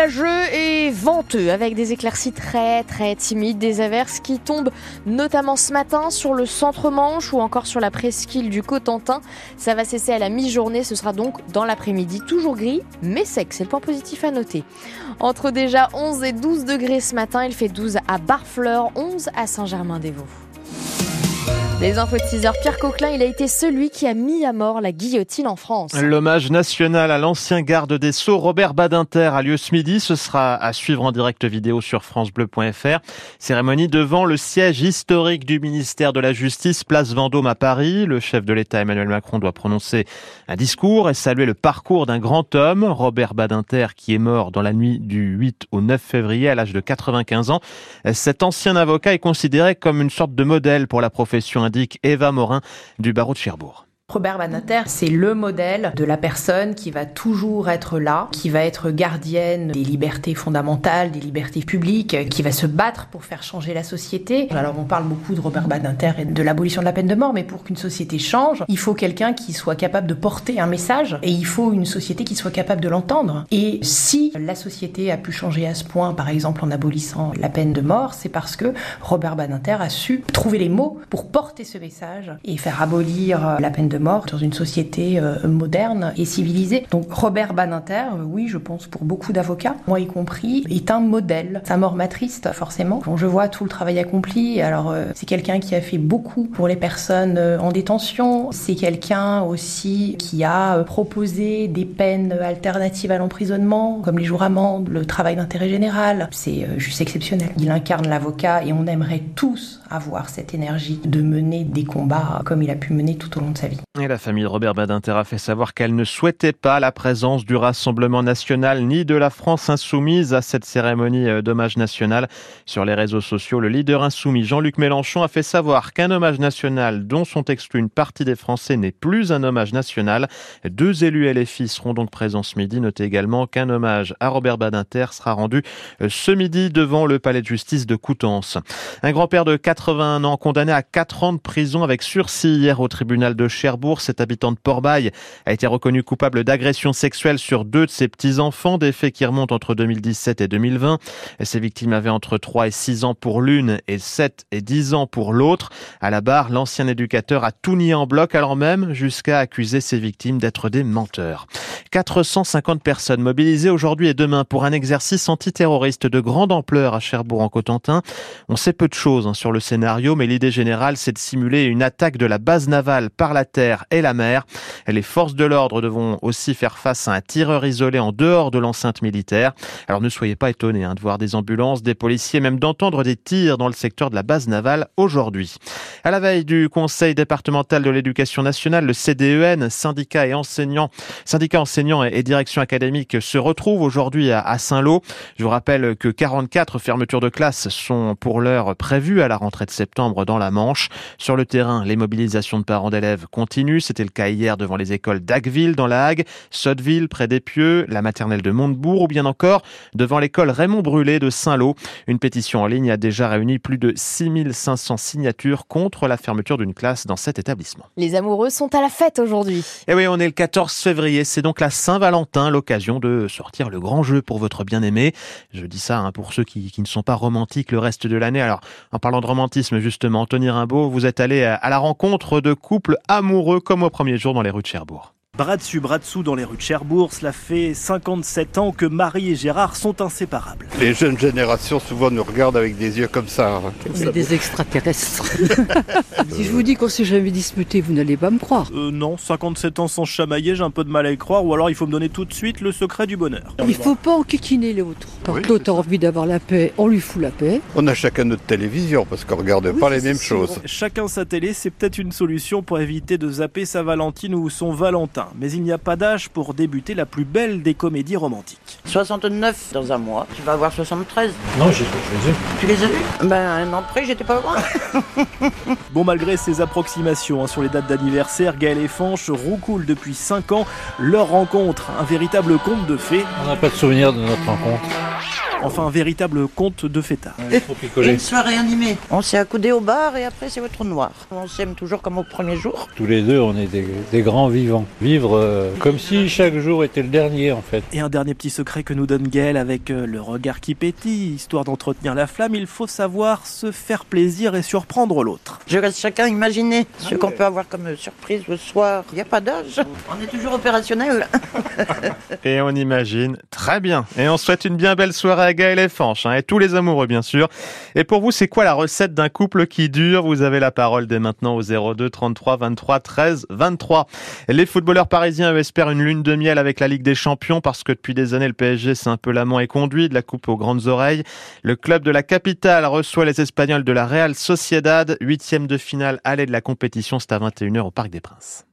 nuageux et venteux avec des éclaircies très très timides, des averses qui tombent notamment ce matin sur le centre-manche ou encore sur la presqu'île du Cotentin. Ça va cesser à la mi-journée, ce sera donc dans l'après-midi, toujours gris mais sec, c'est le point positif à noter. Entre déjà 11 et 12 degrés ce matin, il fait 12 à Barfleur, 11 à Saint-Germain-des-Vaux. Les infos de 6 heures, Pierre Coquelin, il a été celui qui a mis à mort la guillotine en France. L'hommage national à l'ancien garde des Sceaux, Robert Badinter, a lieu ce midi. Ce sera à suivre en direct vidéo sur francebleu.fr. Cérémonie devant le siège historique du ministère de la Justice, place Vendôme à Paris. Le chef de l'État, Emmanuel Macron, doit prononcer un discours et saluer le parcours d'un grand homme, Robert Badinter, qui est mort dans la nuit du 8 au 9 février à l'âge de 95 ans. Cet ancien avocat est considéré comme une sorte de modèle pour la profession indique Eva Morin du barreau de Cherbourg. Robert Banater, c'est le modèle de la personne qui va toujours être là, qui va être gardienne des libertés fondamentales, des libertés publiques, qui va se battre pour faire changer la société. Alors on parle beaucoup de Robert Banater et de l'abolition de la peine de mort, mais pour qu'une société change, il faut quelqu'un qui soit capable de porter un message et il faut une société qui soit capable de l'entendre. Et si la société a pu changer à ce point, par exemple en abolissant la peine de mort, c'est parce que Robert Banater a su trouver les mots pour porter ce message et faire abolir la peine de mort dans une société euh, moderne et civilisée. Donc Robert Badinter, euh, oui, je pense pour beaucoup d'avocats, moi y compris, est un modèle. Sa mort m'attriste forcément. Quand je vois tout le travail accompli, alors euh, c'est quelqu'un qui a fait beaucoup pour les personnes en détention. C'est quelqu'un aussi qui a proposé des peines alternatives à l'emprisonnement, comme les jours amendes, le travail d'intérêt général. C'est juste exceptionnel. Il incarne l'avocat et on aimerait tous avoir cette énergie de mener des combats comme il a pu mener tout au long de sa vie. Et la famille de Robert Badinter a fait savoir qu'elle ne souhaitait pas la présence du Rassemblement national ni de la France insoumise à cette cérémonie euh, d'hommage national. Sur les réseaux sociaux, le leader insoumis Jean-Luc Mélenchon a fait savoir qu'un hommage national dont sont exclus une partie des Français n'est plus un hommage national. Deux élus LFI seront donc présents ce midi. Notez également qu'un hommage à Robert Badinter sera rendu euh, ce midi devant le palais de justice de Coutances. Un grand-père de 81 ans condamné à 4 ans de prison avec sursis hier au tribunal de Cherbourg cet habitant de Port-Bail a été reconnu coupable d'agression sexuelle sur deux de ses petits-enfants, des faits qui remontent entre 2017 et 2020. Ces victimes avaient entre 3 et 6 ans pour l'une et 7 et 10 ans pour l'autre. À la barre, l'ancien éducateur a tout nié en bloc, alors même jusqu'à accuser ses victimes d'être des menteurs. 450 personnes mobilisées aujourd'hui et demain pour un exercice antiterroriste de grande ampleur à Cherbourg-en-Cotentin. On sait peu de choses hein, sur le scénario, mais l'idée générale, c'est de simuler une attaque de la base navale par la terre et la mer. Les forces de l'ordre devront aussi faire face à un tireur isolé en dehors de l'enceinte militaire. Alors ne soyez pas étonnés hein, de voir des ambulances, des policiers, même d'entendre des tirs dans le secteur de la base navale aujourd'hui. À la veille du Conseil départemental de l'éducation nationale, le CDEN, syndicat et enseignants, syndicat enseignants et direction académique se retrouvent aujourd'hui à Saint-Lô. Je vous rappelle que 44 fermetures de classes sont pour l'heure prévues à la rentrée de septembre dans la Manche. Sur le terrain, les mobilisations de parents d'élèves continuent c'était le cas hier devant les écoles d'Agueville dans la Hague, Sotteville près d'Epieux, la maternelle de Montebourg ou bien encore devant l'école Raymond Brûlé de Saint-Lô. Une pétition en ligne a déjà réuni plus de 6500 signatures contre la fermeture d'une classe dans cet établissement. Les amoureux sont à la fête aujourd'hui. Et eh oui, on est le 14 février, c'est donc la Saint-Valentin, l'occasion de sortir le grand jeu pour votre bien-aimé. Je dis ça hein, pour ceux qui, qui, ne sont pas romantiques le reste de l'année. Alors, en parlant de romantisme, justement, Anthony Rimbaud, vous êtes allé à la rencontre de couples amoureux comme au premier jour dans les rues de Cherbourg. Bras dessus, bras dessous dans les rues de Cherbourg, cela fait 57 ans que Marie et Gérard sont inséparables. Les jeunes générations souvent nous regardent avec des yeux comme ça. Hein. On des extraterrestres. si je vous dis qu'on s'est jamais disputé, vous n'allez pas me croire. Euh, non, 57 ans sans chamailler, j'ai un peu de mal à y croire, ou alors il faut me donner tout de suite le secret du bonheur. Il faut pas enquiquiner l'autre. Quand l'autre a envie d'avoir la paix, on lui fout la paix. On a chacun notre télévision parce qu'on regarde pas les mêmes choses. Chacun sa télé, c'est peut-être une solution pour éviter de zapper sa Valentine ou son Valentin mais il n'y a pas d'âge pour débuter la plus belle des comédies romantiques. 69 dans un mois, tu vas avoir 73 Non, je, les ai. Tu les as vus? Ben un an près, j'étais pas loin. bon, malgré ces approximations hein, sur les dates d'anniversaire, Gaël et Fanche roucoulent depuis 5 ans leur rencontre, un véritable conte de fées. On n'a pas de souvenir de notre rencontre. Enfin, un véritable conte de fêtard. Une soirée animée. On s'est accoudé au bar et après c'est au trou noir. On s'aime toujours comme au premier jour. Tous les deux, on est des, des grands vivants. Vivre euh, comme si chaque jour était le dernier, en fait. Et un dernier petit secret que nous donne Gaël avec euh, le regard qui pétille, histoire d'entretenir la flamme, il faut savoir se faire plaisir et surprendre l'autre. Je laisse chacun imaginer ce qu'on peut avoir comme surprise le soir. Il n'y a pas d'âge. On est toujours opérationnel. Et on imagine très bien. Et on souhaite une bien belle soirée hein, et tous les amoureux bien sûr. Et pour vous, c'est quoi la recette d'un couple qui dure? Vous avez la parole dès maintenant au 02 33 23 13 23. Les footballeurs parisiens espèrent une lune de miel avec la Ligue des Champions parce que depuis des années, le PSG c'est un peu l'amant et conduit de la coupe aux grandes oreilles. Le club de la capitale reçoit les Espagnols de la Real Sociedad, huitième de finale aller de la compétition, c'est à 21h au Parc des Princes.